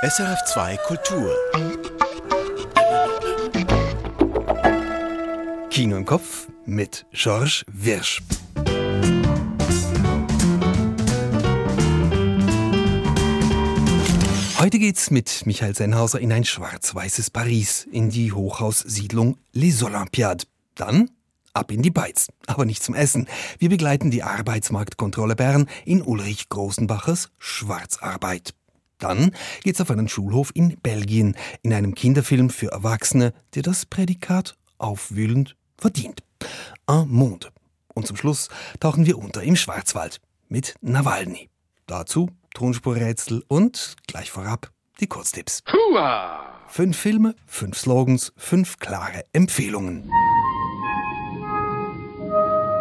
SRF2 Kultur. Kino im Kopf mit Georges Wirsch. Heute geht's mit Michael Sennhauser in ein schwarz-weißes Paris, in die Hochhaussiedlung Les Olympiades. Dann ab in die Beiz, aber nicht zum Essen. Wir begleiten die Arbeitsmarktkontrolle Bern in Ulrich Großenbachers Schwarzarbeit. Dann geht's auf einen Schulhof in Belgien, in einem Kinderfilm für Erwachsene, der das Prädikat aufwühlend verdient. Un Monde. Und zum Schluss tauchen wir unter im Schwarzwald mit Nawalny. Dazu Tonspurrätsel und gleich vorab die Kurztipps. Hua! Fünf Filme, fünf Slogans, fünf klare Empfehlungen.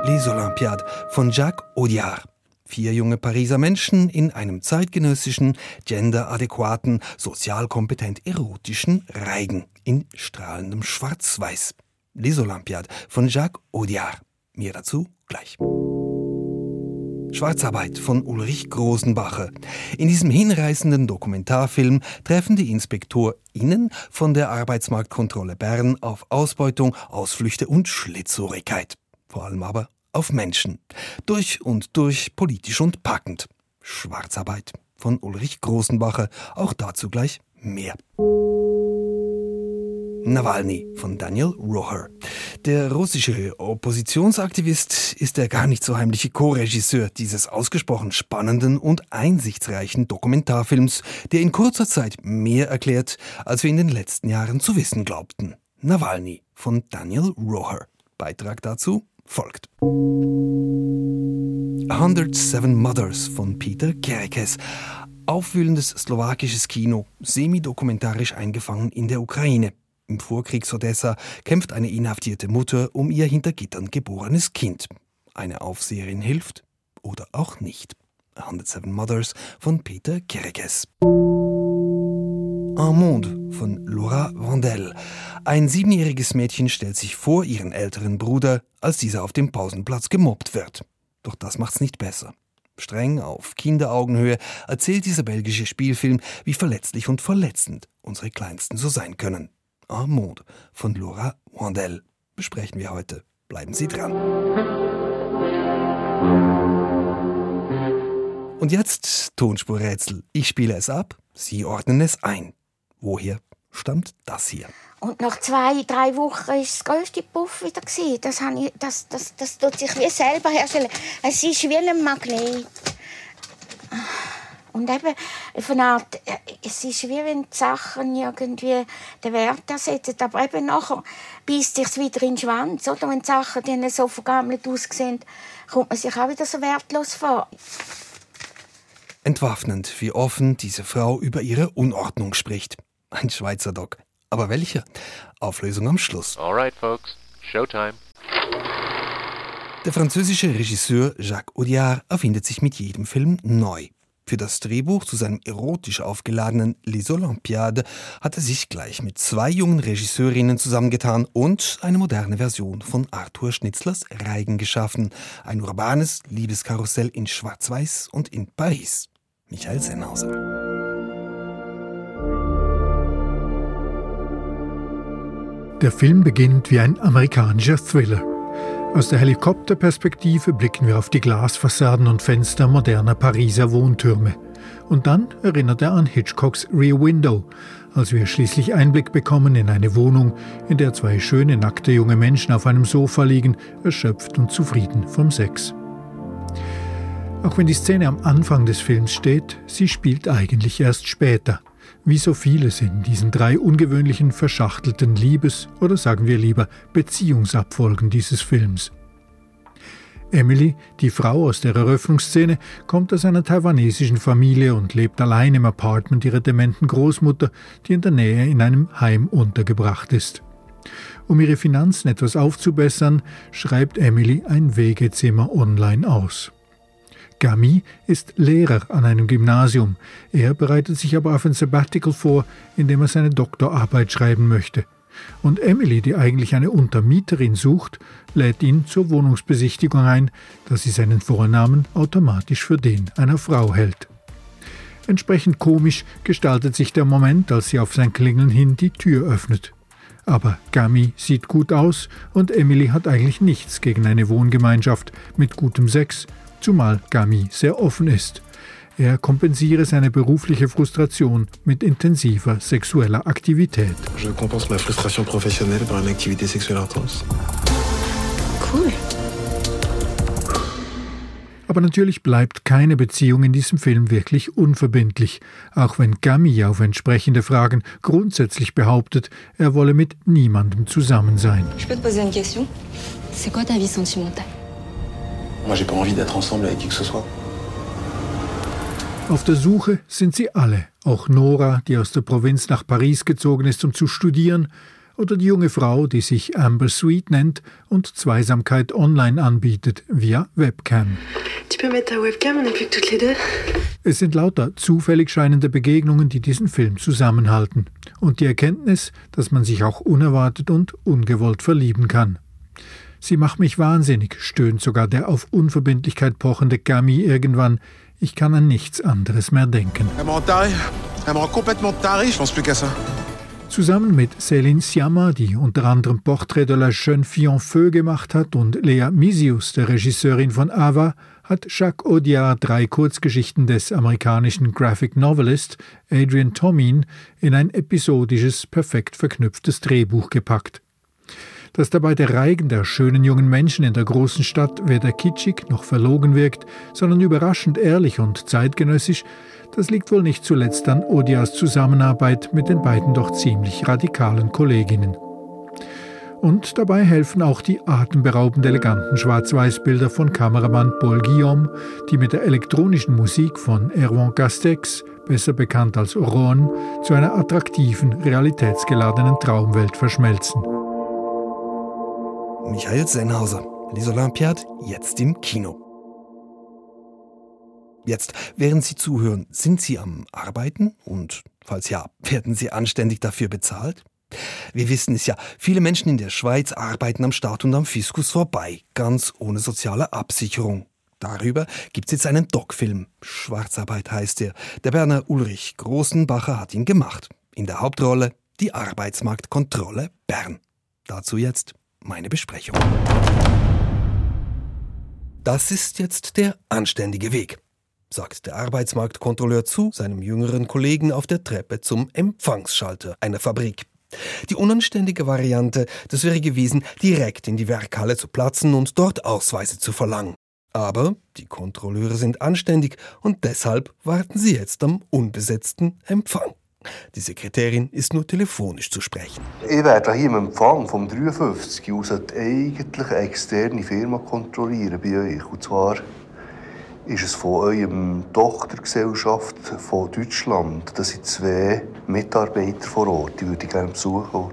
Les Olympiades von Jacques Audiard. Vier junge Pariser Menschen in einem zeitgenössischen, genderadäquaten, sozial kompetent erotischen Reigen in strahlendem Schwarz-Weiß. Les Olympiades von Jacques Audiard. Mehr dazu gleich. Schwarzarbeit von Ulrich Grosenbacher. In diesem hinreißenden Dokumentarfilm treffen die InspektorInnen von der Arbeitsmarktkontrolle Bern auf Ausbeutung, Ausflüchte und Schlitzohrigkeit. Vor allem aber auf Menschen. Durch und durch politisch und packend. Schwarzarbeit von Ulrich Grosenbacher. Auch dazu gleich mehr. Nawalny von Daniel Roher. Der russische Oppositionsaktivist ist der gar nicht so heimliche Co-Regisseur dieses ausgesprochen spannenden und einsichtsreichen Dokumentarfilms, der in kurzer Zeit mehr erklärt, als wir in den letzten Jahren zu wissen glaubten. Nawalny von Daniel Roher. Beitrag dazu folgt. 107 Mothers von Peter Kerekes. Aufwühlendes slowakisches Kino, semi-dokumentarisch eingefangen in der Ukraine. Im Vorkriegs-Odessa kämpft eine inhaftierte Mutter um ihr hinter Gittern geborenes Kind. Eine Aufseherin hilft oder auch nicht. 107 Mothers von Peter Kerekes. Un Monde von Laura Vandel. Ein siebenjähriges Mädchen stellt sich vor ihren älteren Bruder, als dieser auf dem Pausenplatz gemobbt wird. Doch das macht's nicht besser. Streng auf Kinderaugenhöhe erzählt dieser belgische Spielfilm, wie verletzlich und verletzend unsere Kleinsten so sein können. Un Monde von Laura Wandel besprechen wir heute. Bleiben Sie dran. Und jetzt Tonspurrätsel. Ich spiele es ab, Sie ordnen es ein. Woher stammt das hier? Und nach zwei, drei Wochen war das grösste Puff wieder. Das, ich, das, das, das tut sich wie selber herstellen. Es ist wie ein Magnet. Und eben, von Art, es ist wie wenn die Sachen irgendwie den Wert ersetzen. Aber eben nachher beißt sich wieder in den Schwanz. Oder? Wenn die Sachen dann so vergammelt aussehen, kommt man sich auch wieder so wertlos vor. Entwaffnend, wie offen diese Frau über ihre Unordnung spricht. Ein Schweizer Doc. Aber welcher? Auflösung am Schluss. Alright, folks. Showtime. Der französische Regisseur Jacques Audiard erfindet sich mit jedem Film neu. Für das Drehbuch zu seinem erotisch aufgeladenen Les Olympiades hat er sich gleich mit zwei jungen Regisseurinnen zusammengetan und eine moderne Version von Arthur Schnitzlers Reigen geschaffen. Ein urbanes Liebeskarussell in Schwarz-Weiß und in Paris. Michael Sennhauser. Der Film beginnt wie ein amerikanischer Thriller. Aus der Helikopterperspektive blicken wir auf die Glasfassaden und Fenster moderner Pariser Wohntürme. Und dann erinnert er an Hitchcocks Rear Window, als wir schließlich Einblick bekommen in eine Wohnung, in der zwei schöne nackte junge Menschen auf einem Sofa liegen, erschöpft und zufrieden vom Sex. Auch wenn die Szene am Anfang des Films steht, sie spielt eigentlich erst später wie so vieles in diesen drei ungewöhnlichen verschachtelten Liebes- oder sagen wir lieber Beziehungsabfolgen dieses Films. Emily, die Frau aus der Eröffnungsszene, kommt aus einer taiwanesischen Familie und lebt allein im Apartment ihrer dementen Großmutter, die in der Nähe in einem Heim untergebracht ist. Um ihre Finanzen etwas aufzubessern, schreibt Emily ein Wegezimmer online aus. Gami ist Lehrer an einem Gymnasium. Er bereitet sich aber auf ein Sabbatical vor, in dem er seine Doktorarbeit schreiben möchte. Und Emily, die eigentlich eine Untermieterin sucht, lädt ihn zur Wohnungsbesichtigung ein, da sie seinen Vornamen automatisch für den einer Frau hält. Entsprechend komisch gestaltet sich der Moment, als sie auf sein Klingeln hin die Tür öffnet. Aber Gami sieht gut aus und Emily hat eigentlich nichts gegen eine Wohngemeinschaft mit gutem Sex, zumal Gami sehr offen ist. Er kompensiere seine berufliche Frustration mit intensiver sexueller Aktivität. Je compense ma frustration professionnelle par une activité sexuelle intense. Cool. Aber natürlich bleibt keine Beziehung in diesem Film wirklich unverbindlich, auch wenn Gami auf entsprechende Fragen grundsätzlich behauptet, er wolle mit niemandem zusammen sein. Je peux te poser une question C'est quoi ta vie sentimentale Moi, j'ai pas envie d'être ensemble avec qui que ce soit. Auf der Suche sind sie alle, auch Nora, die aus der Provinz nach Paris gezogen ist, um zu studieren, oder die junge Frau, die sich Amber Sweet nennt und Zweisamkeit online anbietet via Webcam. Es sind lauter zufällig scheinende Begegnungen, die diesen Film zusammenhalten. Und die Erkenntnis, dass man sich auch unerwartet und ungewollt verlieben kann. Sie macht mich wahnsinnig, stöhnt sogar der auf Unverbindlichkeit pochende Gami irgendwann. Ich kann an nichts anderes mehr denken. Zusammen mit Céline Sciamma, die unter anderem Portrait de la jeune fille en feu gemacht hat, und Lea Misius, der Regisseurin von Ava, hat Jacques Audiard drei Kurzgeschichten des amerikanischen Graphic Novelist Adrian Tomin in ein episodisches, perfekt verknüpftes Drehbuch gepackt. Dass dabei der Reigen der schönen jungen Menschen in der großen Stadt weder kitschig noch verlogen wirkt, sondern überraschend ehrlich und zeitgenössisch, das liegt wohl nicht zuletzt an Odias Zusammenarbeit mit den beiden doch ziemlich radikalen Kolleginnen. Und dabei helfen auch die atemberaubend eleganten Schwarz-Weiß-Bilder von Kameramann Paul Guillaume, die mit der elektronischen Musik von Erwan Castex, besser bekannt als Ron, zu einer attraktiven, realitätsgeladenen Traumwelt verschmelzen. Michael Sennhauser, Les Olympiades, jetzt im Kino. Jetzt, während Sie zuhören, sind Sie am Arbeiten? Und falls ja, werden Sie anständig dafür bezahlt? Wir wissen es ja, viele Menschen in der Schweiz arbeiten am Staat und am Fiskus vorbei, ganz ohne soziale Absicherung. Darüber gibt's jetzt einen Doc-Film. Schwarzarbeit heißt er. Der Berner Ulrich Großenbacher hat ihn gemacht. In der Hauptrolle die Arbeitsmarktkontrolle Bern. Dazu jetzt meine Besprechung. Das ist jetzt der anständige Weg, sagt der Arbeitsmarktkontrolleur zu seinem jüngeren Kollegen auf der Treppe zum Empfangsschalter einer Fabrik. Die unanständige Variante, das wäre gewesen, direkt in die Werkhalle zu platzen und dort Ausweise zu verlangen. Aber die Kontrolleure sind anständig und deshalb warten sie jetzt am unbesetzten Empfang. Die Sekretärin ist nur telefonisch zu sprechen. Ich werde hier im Empfang vom 53 aus eigentlich eine externe Firma kontrollieren bei euch. Und zwar ist es von eurem Tochtergesellschaft von Deutschland. Das sind zwei Mitarbeiter vor Ort. Die würde ich gerne besuchen.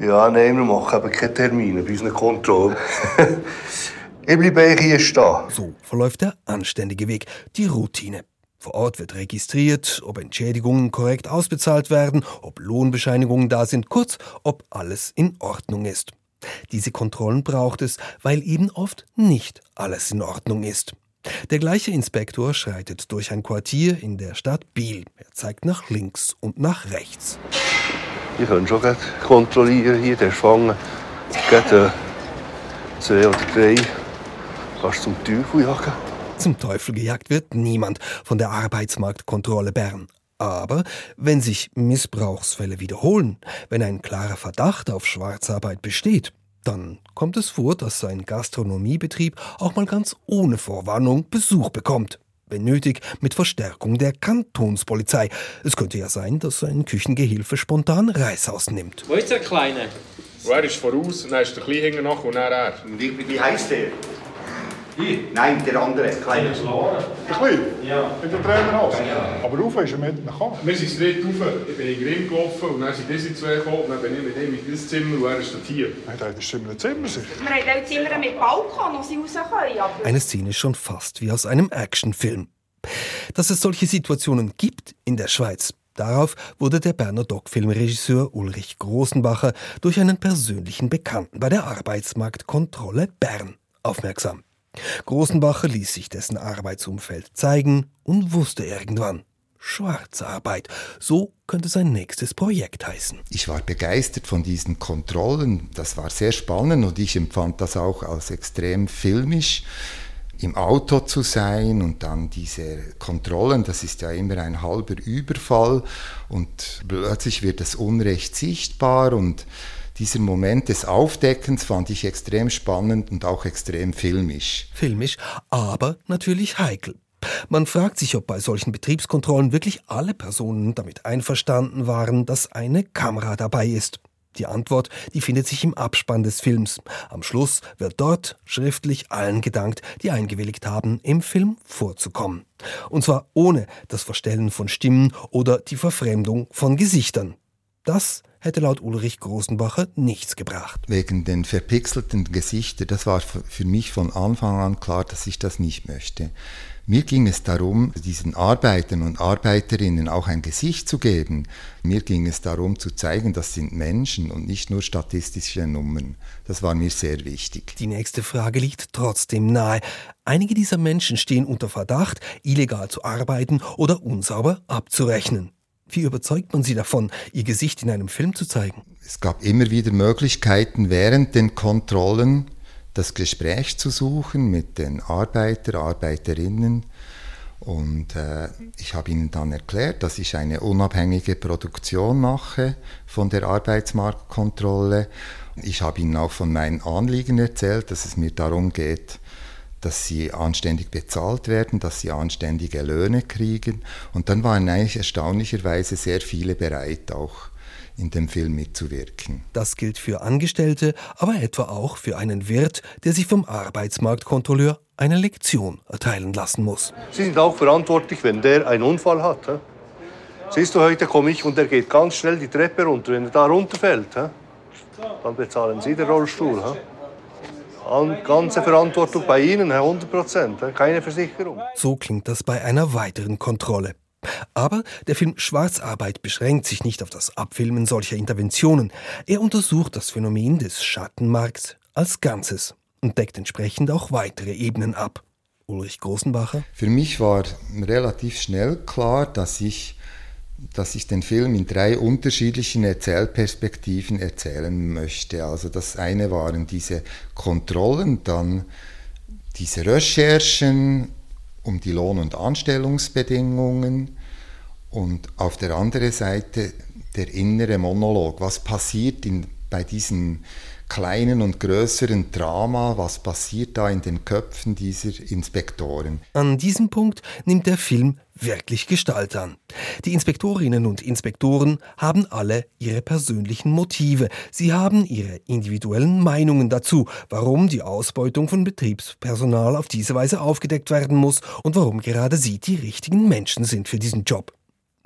Ja, nein, wir machen eben keine Termine bei unseren Kontrollen. ich bleibe hier stehen. So verläuft der anständige Weg, die Routine. Vor Ort wird registriert, ob Entschädigungen korrekt ausbezahlt werden, ob Lohnbescheinigungen da sind, kurz, ob alles in Ordnung ist. Diese Kontrollen braucht es, weil eben oft nicht alles in Ordnung ist. Der gleiche Inspektor schreitet durch ein Quartier in der Stadt Biel. Er zeigt nach links und nach rechts. Ich kann schon kontrollieren hier, der ist gefangen. Gerade äh, zwei oder drei. Kannst zum Teufel jagen? Zum Teufel gejagt wird niemand von der Arbeitsmarktkontrolle Bern. Aber wenn sich Missbrauchsfälle wiederholen, wenn ein klarer Verdacht auf Schwarzarbeit besteht, dann kommt es vor, dass ein Gastronomiebetrieb auch mal ganz ohne Vorwarnung Besuch bekommt. Wenn nötig, mit Verstärkung der Kantonspolizei. Es könnte ja sein, dass ein Küchengehilfe spontan Reißaus nimmt. Wo ist der Kleine? Er ist voraus, dann ist der Kleine nach und dann er. Wie, wie heißt der? Nein, der andere, kleine. Der Kleine? Ja. Mit dem Trainer aus? Aber rauf ist er mit nach Wir sind straight rauf, ich bin in den Grimm gelaufen und dann sind diese zwei gekommen und dann bin ich mit ihm in dieses Zimmer und er ist dort hier. Nein, da ist in einem Zimmer sicher. Wir haben auch Zimmer mit Balkon, wo sie raus können. Aber Eine Szene schon fast wie aus einem Actionfilm. Dass es solche Situationen gibt in der Schweiz, darauf wurde der Berner Doc-Filmregisseur Ulrich Großenbacher durch einen persönlichen Bekannten bei der Arbeitsmarktkontrolle Bern aufmerksam. Großenbacher ließ sich dessen Arbeitsumfeld zeigen und wusste irgendwann, Schwarzarbeit. So könnte sein nächstes Projekt heißen. Ich war begeistert von diesen Kontrollen. Das war sehr spannend und ich empfand das auch als extrem filmisch im Auto zu sein und dann diese Kontrollen, das ist ja immer ein halber Überfall und plötzlich wird das Unrecht sichtbar und dieser Moment des Aufdeckens fand ich extrem spannend und auch extrem filmisch. Filmisch, aber natürlich heikel. Man fragt sich, ob bei solchen Betriebskontrollen wirklich alle Personen damit einverstanden waren, dass eine Kamera dabei ist. Die Antwort, die findet sich im Abspann des Films. Am Schluss wird dort schriftlich allen gedankt, die eingewilligt haben, im Film vorzukommen. Und zwar ohne das Verstellen von Stimmen oder die Verfremdung von Gesichtern. Das hätte laut Ulrich Großenbacher nichts gebracht. Wegen den verpixelten Gesichtern, das war für mich von Anfang an klar, dass ich das nicht möchte. Mir ging es darum, diesen Arbeitern und Arbeiterinnen auch ein Gesicht zu geben. Mir ging es darum zu zeigen, das sind Menschen und nicht nur statistische Nummern. Das war mir sehr wichtig. Die nächste Frage liegt trotzdem nahe. Einige dieser Menschen stehen unter Verdacht, illegal zu arbeiten oder unsauber abzurechnen. Wie überzeugt man sie davon, ihr Gesicht in einem Film zu zeigen? Es gab immer wieder Möglichkeiten während den Kontrollen, das Gespräch zu suchen mit den Arbeiter, Arbeiterinnen. Und äh, ich habe ihnen dann erklärt, dass ich eine unabhängige Produktion mache von der Arbeitsmarktkontrolle. Ich habe ihnen auch von meinen Anliegen erzählt, dass es mir darum geht, dass sie anständig bezahlt werden, dass sie anständige Löhne kriegen. Und dann waren eigentlich erstaunlicherweise sehr viele bereit, auch in dem Film mitzuwirken. Das gilt für Angestellte, aber etwa auch für einen Wirt, der sich vom Arbeitsmarktkontrolleur eine Lektion erteilen lassen muss. Sie sind auch verantwortlich, wenn der einen Unfall hat. He? Siehst du, heute komme ich und er geht ganz schnell die Treppe runter. Wenn er da runterfällt, he? dann bezahlen Sie den Rollstuhl. He? Ganze Verantwortung bei Ihnen, 100 Prozent, keine Versicherung. So klingt das bei einer weiteren Kontrolle. Aber der Film Schwarzarbeit beschränkt sich nicht auf das Abfilmen solcher Interventionen. Er untersucht das Phänomen des Schattenmarkts als Ganzes und deckt entsprechend auch weitere Ebenen ab. Ulrich Großenbacher? Für mich war relativ schnell klar, dass ich, dass ich den Film in drei unterschiedlichen Erzählperspektiven erzählen möchte. Also das eine waren diese Kontrollen, dann diese Recherchen um die Lohn- und Anstellungsbedingungen und auf der anderen Seite der innere Monolog. Was passiert in, bei diesem kleinen und größeren Drama, was passiert da in den Köpfen dieser Inspektoren? An diesem Punkt nimmt der Film wirklich Gestalt an. Die Inspektorinnen und Inspektoren haben alle ihre persönlichen Motive. Sie haben ihre individuellen Meinungen dazu, warum die Ausbeutung von Betriebspersonal auf diese Weise aufgedeckt werden muss und warum gerade sie die richtigen Menschen sind für diesen Job.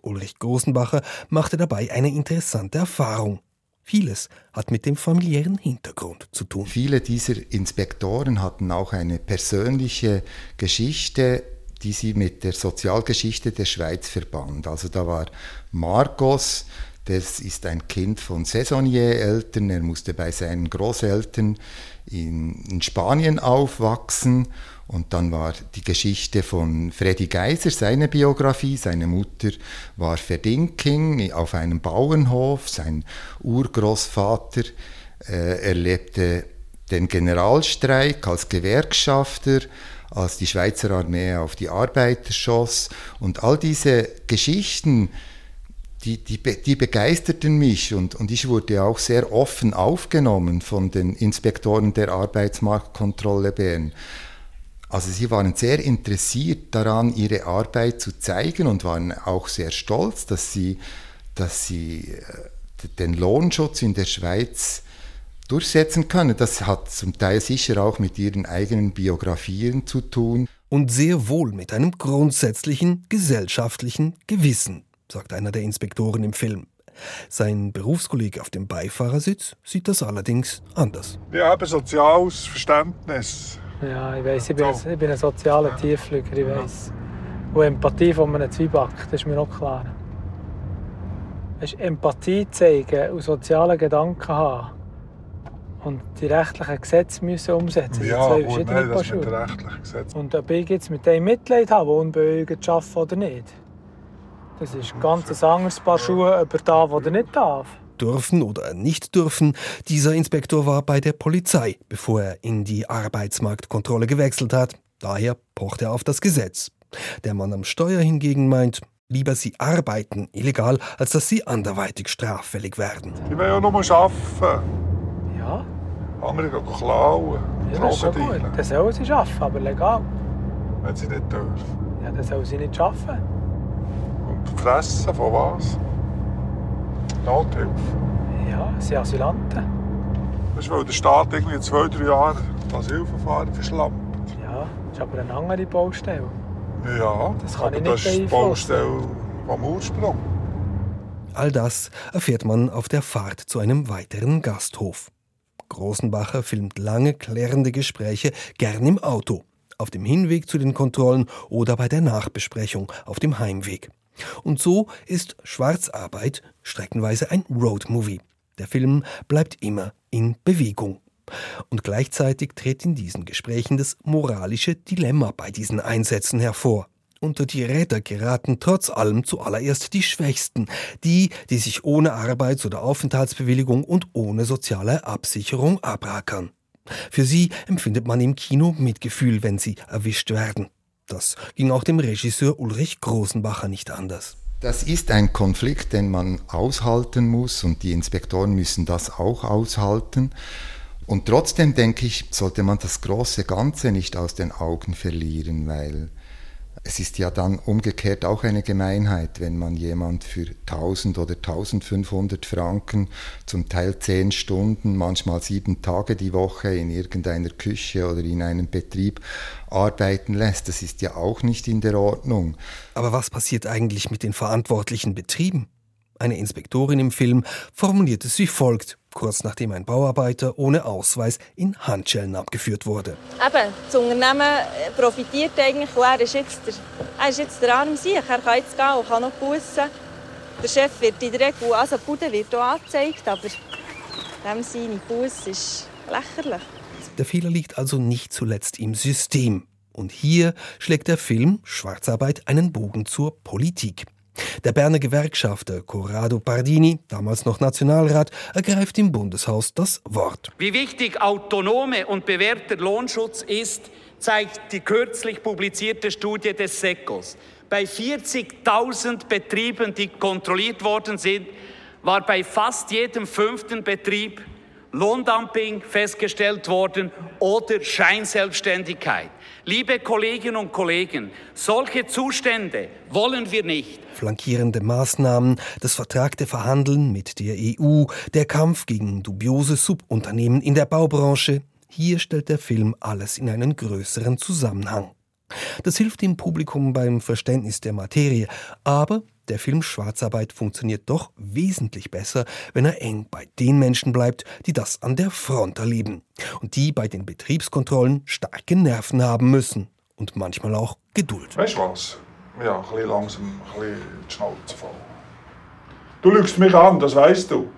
Ulrich Großenbacher machte dabei eine interessante Erfahrung. Vieles hat mit dem familiären Hintergrund zu tun. Viele dieser Inspektoren hatten auch eine persönliche Geschichte die sie mit der Sozialgeschichte der Schweiz verband. Also da war Marcos, das ist ein Kind von Saisonnier-Eltern, er musste bei seinen Großeltern in, in Spanien aufwachsen und dann war die Geschichte von Freddy Geiser, seine Biografie. Seine Mutter war Verdinking auf einem Bauernhof. Sein Urgroßvater äh, erlebte den Generalstreik als Gewerkschafter als die Schweizer Armee auf die Arbeiter schoss. Und all diese Geschichten, die, die, die begeisterten mich und, und ich wurde auch sehr offen aufgenommen von den Inspektoren der Arbeitsmarktkontrolle Bern. Also sie waren sehr interessiert daran, ihre Arbeit zu zeigen und waren auch sehr stolz, dass sie, dass sie äh, den Lohnschutz in der Schweiz durchsetzen können. Das hat zum Teil sicher auch mit ihren eigenen Biografien zu tun. Und sehr wohl mit einem grundsätzlichen gesellschaftlichen Gewissen, sagt einer der Inspektoren im Film. Sein Berufskollege auf dem Beifahrersitz sieht das allerdings anders. Wir haben soziales Verständnis. Ja, ich weiß, ich, bin ein, ich bin ein sozialer Tiefflüger, ich weiß. Und Empathie von einem Zwieback, das ist mir auch klar. Empathie zeigen und soziale Gedanken haben und die rechtlichen Gesetze müssen umsetzen. Das Ja, zwei gut, nein, das mit den rechtlichen Gesetzen. Und ob ich jetzt mit dem Mitleid habe, der unbeugend arbeiten oder nicht, das ist ein ganz anderes Paar Schuhe, ob er darf oder nicht darf. Dürfen oder nicht dürfen, dieser Inspektor war bei der Polizei, bevor er in die Arbeitsmarktkontrolle gewechselt hat. Daher pocht er auf das Gesetz. Der Mann am Steuer hingegen meint, lieber sie arbeiten illegal, als dass sie anderweitig straffällig werden. Ich will ja nur arbeiten. Ja, Andere gehen klauen, ja das ist schon gut. Dann sollen sie arbeiten, aber legal. wenn sie nicht dürfen. Ja, dann sollen sie nicht arbeiten. Und fressen von was? Nothilfe. Ja, sie sind Asylanten. Das ist, weil der Staat irgendwie in zwei, drei Jahren das Asylverfahren verschlampt. Ja, das ist aber eine andere Baustelle. Ja, Das kann aber ich das nicht ist die. Baustelle vom Ursprung. All das erfährt man auf der Fahrt zu einem weiteren Gasthof. Großenbacher filmt lange klärende Gespräche gern im Auto, auf dem Hinweg zu den Kontrollen oder bei der Nachbesprechung auf dem Heimweg. Und so ist Schwarzarbeit streckenweise ein Roadmovie. Der Film bleibt immer in Bewegung. Und gleichzeitig tritt in diesen Gesprächen das moralische Dilemma bei diesen Einsätzen hervor. Unter die Räder geraten trotz allem zuallererst die Schwächsten, die, die sich ohne Arbeits- oder Aufenthaltsbewilligung und ohne soziale Absicherung abrackern. Für sie empfindet man im Kino Mitgefühl, wenn sie erwischt werden. Das ging auch dem Regisseur Ulrich Großenbacher nicht anders. Das ist ein Konflikt, den man aushalten muss und die Inspektoren müssen das auch aushalten. Und trotzdem denke ich, sollte man das große Ganze nicht aus den Augen verlieren, weil es ist ja dann umgekehrt auch eine Gemeinheit, wenn man jemand für 1000 oder 1500 Franken, zum Teil 10 Stunden, manchmal sieben Tage die Woche in irgendeiner Küche oder in einem Betrieb arbeiten lässt. Das ist ja auch nicht in der Ordnung. Aber was passiert eigentlich mit den verantwortlichen Betrieben? Eine Inspektorin im Film formuliert es wie folgt, kurz nachdem ein Bauarbeiter ohne Ausweis in Handschellen abgeführt wurde. Eben, das Unternehmen äh, profitiert eigentlich und er ist jetzt der, er ist jetzt der arme Sieg. Er kann jetzt gehen und kann noch bussen. Der Chef wird in der Regel, also die Bude wird auch angezeigt, aber dem seine Busse ist lächerlich. Der Fehler liegt also nicht zuletzt im System. Und hier schlägt der Film Schwarzarbeit einen Bogen zur Politik. Der Berner Gewerkschafter Corrado Pardini, damals noch Nationalrat, ergreift im Bundeshaus das Wort. Wie wichtig autonome und bewährter Lohnschutz ist, zeigt die kürzlich publizierte Studie des SECOS. Bei 40.000 Betrieben, die kontrolliert worden sind, war bei fast jedem fünften Betrieb Lohndumping festgestellt worden oder Scheinselbstständigkeit. Liebe Kolleginnen und Kollegen, solche Zustände wollen wir nicht. Flankierende Maßnahmen, das vertragte Verhandeln mit der EU, der Kampf gegen dubiose Subunternehmen in der Baubranche. Hier stellt der Film alles in einen größeren Zusammenhang. Das hilft dem Publikum beim Verständnis der Materie, aber der Film Schwarzarbeit funktioniert doch wesentlich besser, wenn er eng bei den Menschen bleibt, die das an der Front erleben und die bei den Betriebskontrollen starke Nerven haben müssen und manchmal auch Geduld. Weißt du was? Ja, ein bisschen langsam, ein bisschen die Schnauze voll. Du lügst mich an, das weißt du.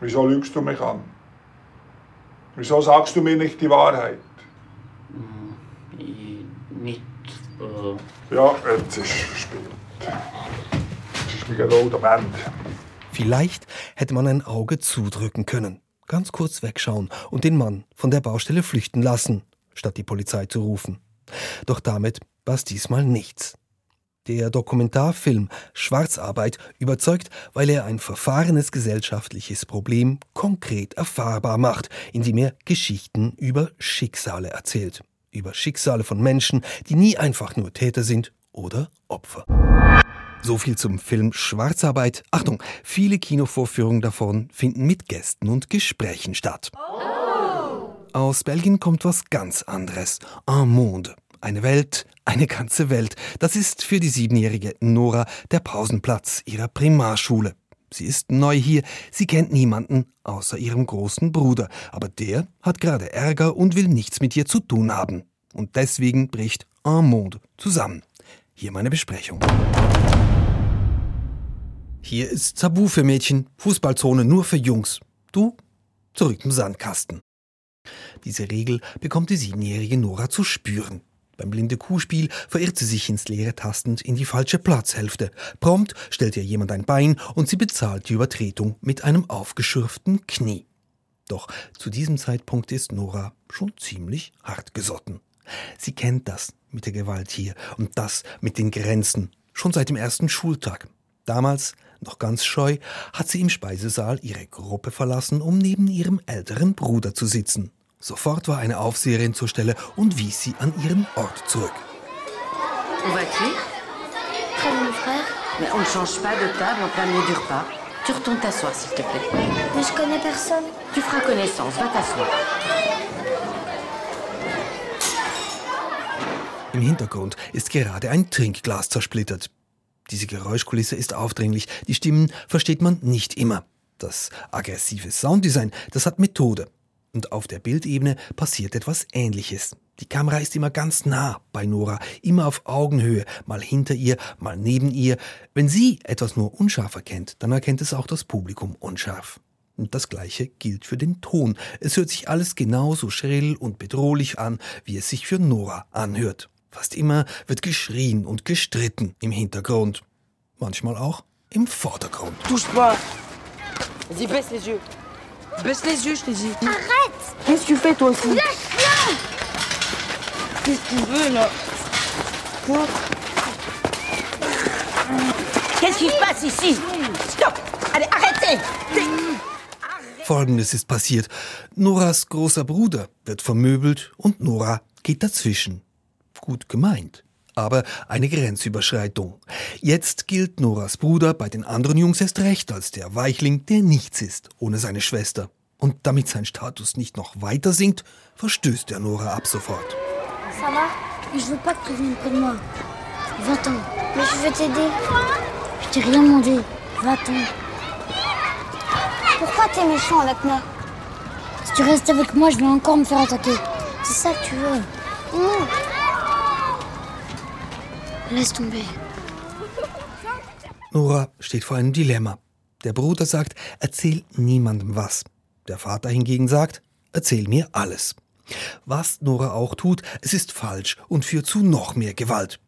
Wieso lügst du mich an? Wieso sagst du mir nicht die Wahrheit? Nicht. Äh Ja, jetzt ist es Vielleicht hätte man ein Auge zudrücken können, ganz kurz wegschauen und den Mann von der Baustelle flüchten lassen, statt die Polizei zu rufen. Doch damit war es diesmal nichts. Der Dokumentarfilm Schwarzarbeit überzeugt, weil er ein verfahrenes gesellschaftliches Problem konkret erfahrbar macht, indem er Geschichten über Schicksale erzählt. Über Schicksale von Menschen, die nie einfach nur Täter sind oder Opfer. So viel zum Film Schwarzarbeit. Achtung, viele Kinovorführungen davon finden mit Gästen und Gesprächen statt. Aus Belgien kommt was ganz anderes. Un monde. Eine Welt, eine ganze Welt. Das ist für die siebenjährige Nora der Pausenplatz ihrer Primarschule. Sie ist neu hier, sie kennt niemanden außer ihrem großen Bruder, aber der hat gerade Ärger und will nichts mit ihr zu tun haben. Und deswegen bricht Un monde zusammen. Hier meine Besprechung. Hier ist Tabu für Mädchen, Fußballzone nur für Jungs. Du zurück im Sandkasten. Diese Regel bekommt die siebenjährige Nora zu spüren. Beim blinde Kuhspiel verirrt sie sich ins Leere tastend in die falsche Platzhälfte. Prompt stellt ihr jemand ein Bein und sie bezahlt die Übertretung mit einem aufgeschürften Knie. Doch zu diesem Zeitpunkt ist Nora schon ziemlich hart gesotten. Sie kennt das mit der Gewalt hier und das mit den Grenzen schon seit dem ersten Schultag. Damals, noch ganz scheu, hat sie im Speisesaal ihre Gruppe verlassen, um neben ihrem älteren Bruder zu sitzen. Sofort war eine Aufseherin zur Stelle und wies sie an ihren Ort zurück. Où vas-tu Près mon frère. Mais on ne change pas de table en plein milieu du repas. Tu retournes t'asseoir, s'il te plaît. Mais je connais personne. Tu feras connaissance, va t'asseoir. Im Hintergrund ist gerade ein Trinkglas zersplittert. Diese Geräuschkulisse ist aufdringlich, die Stimmen versteht man nicht immer. Das aggressive Sounddesign, das hat Methode. Und auf der Bildebene passiert etwas Ähnliches. Die Kamera ist immer ganz nah bei Nora, immer auf Augenhöhe, mal hinter ihr, mal neben ihr. Wenn sie etwas nur unscharf erkennt, dann erkennt es auch das Publikum unscharf. Und das Gleiche gilt für den Ton. Es hört sich alles genauso schrill und bedrohlich an, wie es sich für Nora anhört. Fast immer wird geschrien und gestritten im Hintergrund. Manchmal auch im Vordergrund. Touche pas Vas-y, baisse les yeux. Baisse les yeux, je t'ai dit. Arrête Qu'est-ce que tu fais, toi aussi Lâche-le Qu'est-ce que tu veux, là Quoi Qu'est-ce qui se passe ici Stop Allez, arrêtez Folgendes ist passiert. Noras großer Bruder wird vermöbelt und Nora geht dazwischen. Gut gemeint, aber eine Grenzüberschreitung. Jetzt gilt Noras Bruder bei den anderen Jungs erst recht als der Weichling, der nichts ist ohne seine Schwester. Und damit sein Status nicht noch weiter sinkt, verstößt er Nora ab sofort. Mais je veux pas que tu viennes près de moi. Va-t'en. Mais je veux t'aider. Je t'ai rien demandé. Va-t'en. Pourquoi t'es méchant avec moi Si tu restes avec moi, je vais encore me faire attaquer. C'est ça que tu veux. Non. Laisse tomber. Nora steht vor einem Dilemma. Der Bruder sagt, erzähl niemandem was. Der Vater hingegen sagt, erzähl mir alles. Was Nora auch tut, es ist falsch und führt zu noch mehr Gewalt.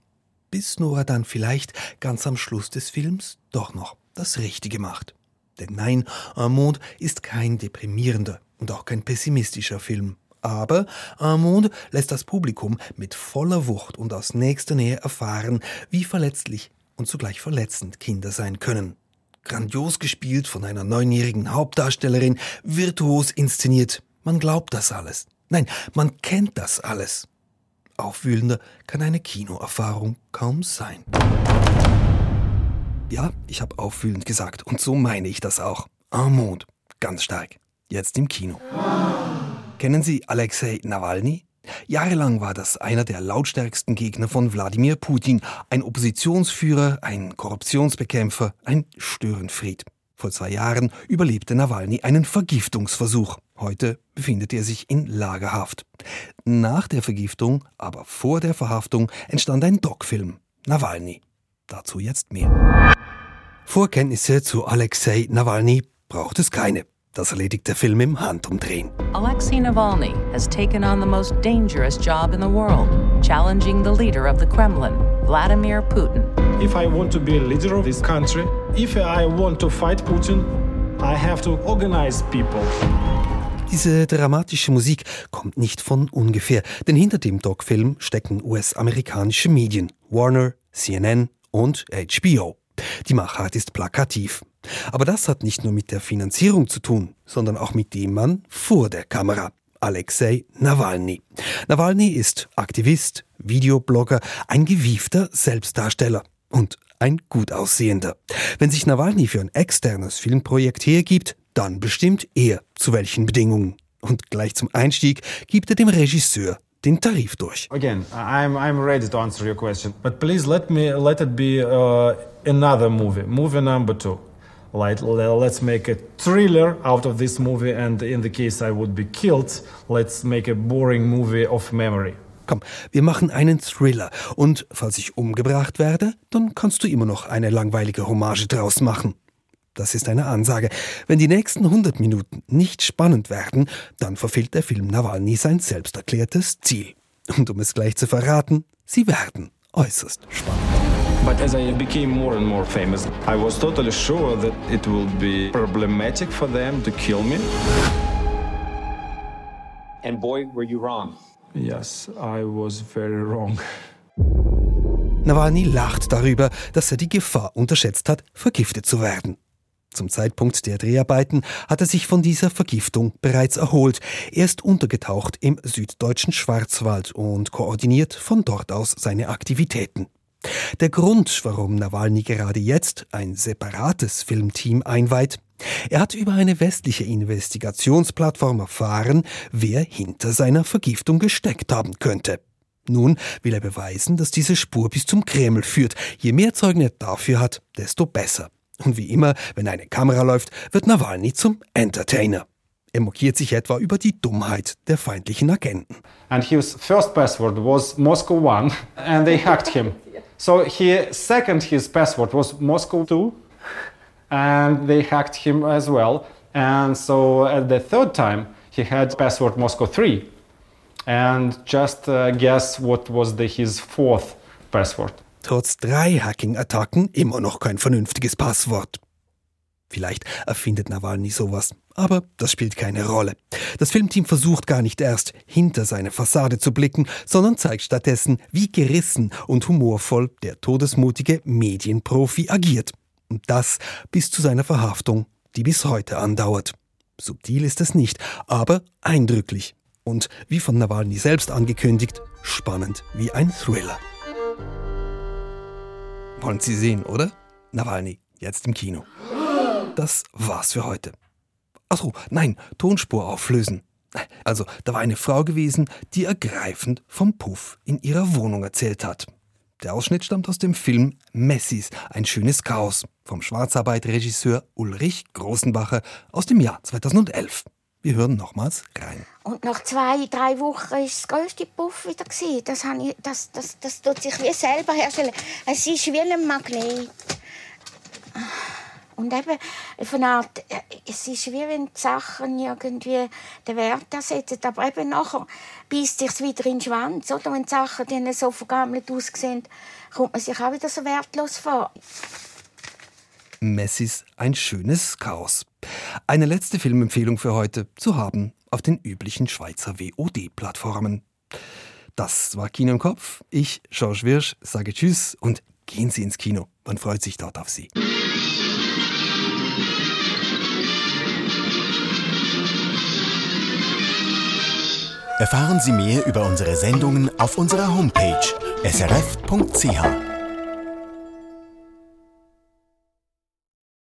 Bis Nora dann vielleicht ganz am Schluss des Films doch noch das Richtige macht. Denn nein, Un Monde ist kein deprimierender und auch kein pessimistischer Film. Aber Monde lässt das Publikum mit voller Wucht und aus nächster Nähe erfahren, wie verletzlich und zugleich verletzend Kinder sein können. Grandios gespielt von einer neunjährigen Hauptdarstellerin, virtuos inszeniert. Man glaubt das alles. Nein, man kennt das alles. Aufwühlender kann eine Kinoerfahrung kaum sein. Ja, ich habe aufwühlend gesagt und so meine ich das auch. Monde, ganz stark. Jetzt im Kino. Kennen Sie Alexei Nawalny? Jahrelang war das einer der lautstärksten Gegner von Wladimir Putin, ein Oppositionsführer, ein Korruptionsbekämpfer, ein Störenfried. Vor zwei Jahren überlebte Nawalny einen Vergiftungsversuch. Heute befindet er sich in Lagerhaft. Nach der Vergiftung, aber vor der Verhaftung, entstand ein Doc-Film. Nawalny. Dazu jetzt mehr. Vorkenntnisse zu Alexei Nawalny braucht es keine. Das erledigt der Film im Handumdrehen. Alexei Navalny has taken on the most dangerous job in the world, challenging the leader of the Kremlin, Vladimir Putin. If I want to be a leader of this country, if I want to fight Putin, I have to organize people. Diese dramatische Musik kommt nicht von ungefähr, denn hinter dem Doc-Film stecken US-amerikanische Medien, Warner, CNN und HBO. Die Machart ist plakativ. Aber das hat nicht nur mit der Finanzierung zu tun, sondern auch mit dem Mann vor der Kamera. Alexei Nawalny. Nawalny ist Aktivist, Videoblogger, ein gewiefter Selbstdarsteller und ein gut aussehender. Wenn sich Nawalny für ein externes Filmprojekt hergibt, dann bestimmt er zu welchen Bedingungen. Und gleich zum Einstieg gibt er dem Regisseur den Tarif durch. Again, I'm, I'm ready to answer your question, but please let me let it be uh, another movie, movie number two. Like, let's make a thriller out of this movie, and in the case I would be killed, let's make a boring movie of memory. Komm, wir machen einen Thriller. Und falls ich umgebracht werde, dann kannst du immer noch eine langweilige Hommage draus machen. Das ist eine Ansage. Wenn die nächsten 100 Minuten nicht spannend werden, dann verfehlt der Film Nawalny sein selbst erklärtes Ziel. Und um es gleich zu verraten, sie werden äußerst spannend. But as I became more and more famous, I was totally sure that it will be problematic for them to kill me. And boy, were you wrong. Yes, I was very wrong. Nawalny lacht darüber, dass er die Gefahr unterschätzt hat, vergiftet zu werden. Zum Zeitpunkt der Dreharbeiten hat er sich von dieser Vergiftung bereits erholt. Er ist untergetaucht im süddeutschen Schwarzwald und koordiniert von dort aus seine Aktivitäten. Der Grund, warum Nawalny gerade jetzt ein separates Filmteam einweiht, er hat über eine westliche Investigationsplattform erfahren, wer hinter seiner Vergiftung gesteckt haben könnte. Nun will er beweisen, dass diese Spur bis zum Kreml führt. Je mehr Zeugen er dafür hat, desto besser. Und wie immer, wenn eine Kamera läuft, wird Nawalny zum Entertainer. Er mokiert sich etwa über die Dummheit der feindlichen Agenten. And his first password was Moscow 1 and they hacked him. So he second his password was Moscow 2 and they hacked him as well. And so at the third time he had password Moscow 3. And just uh, guess what was the, his fourth password. Trotz drei Hacking-Attacken immer noch kein vernünftiges Passwort. Vielleicht erfindet Nawalny sowas, aber das spielt keine Rolle. Das Filmteam versucht gar nicht erst, hinter seine Fassade zu blicken, sondern zeigt stattdessen, wie gerissen und humorvoll der todesmutige Medienprofi agiert. Und das bis zu seiner Verhaftung, die bis heute andauert. Subtil ist es nicht, aber eindrücklich. Und wie von Nawalny selbst angekündigt, spannend wie ein Thriller. Wollen Sie sehen, oder? Nawalny, jetzt im Kino. Das war's für heute. Achso, nein, Tonspur auflösen. Also, da war eine Frau gewesen, die ergreifend vom Puff in ihrer Wohnung erzählt hat. Der Ausschnitt stammt aus dem Film Messis, ein schönes Chaos vom Schwarzarbeit-Regisseur Ulrich Großenbacher aus dem Jahr 2011. Wir hören nochmals rein. Und nach zwei, drei Wochen war das grösste Puff wieder. Das, ich, das, das, das tut sich wie selber herstellen. Es ist wie ein Magnet. Und eben, von Art, es ist wie wenn die Sachen irgendwie den Wert ersetzen. Aber eben nachher beißt sich wieder in den Schwanz. Oder? Wenn die Sachen dann so vergammelt aussehen, kommt man sich auch wieder so wertlos vor. Messis Ein schönes Chaos. Eine letzte Filmempfehlung für heute zu haben auf den üblichen Schweizer WOD-Plattformen. Das war Kino im Kopf. Ich, Georges Wirsch, sage Tschüss und gehen Sie ins Kino. Man freut sich dort auf Sie. Erfahren Sie mehr über unsere Sendungen auf unserer Homepage srf.ch.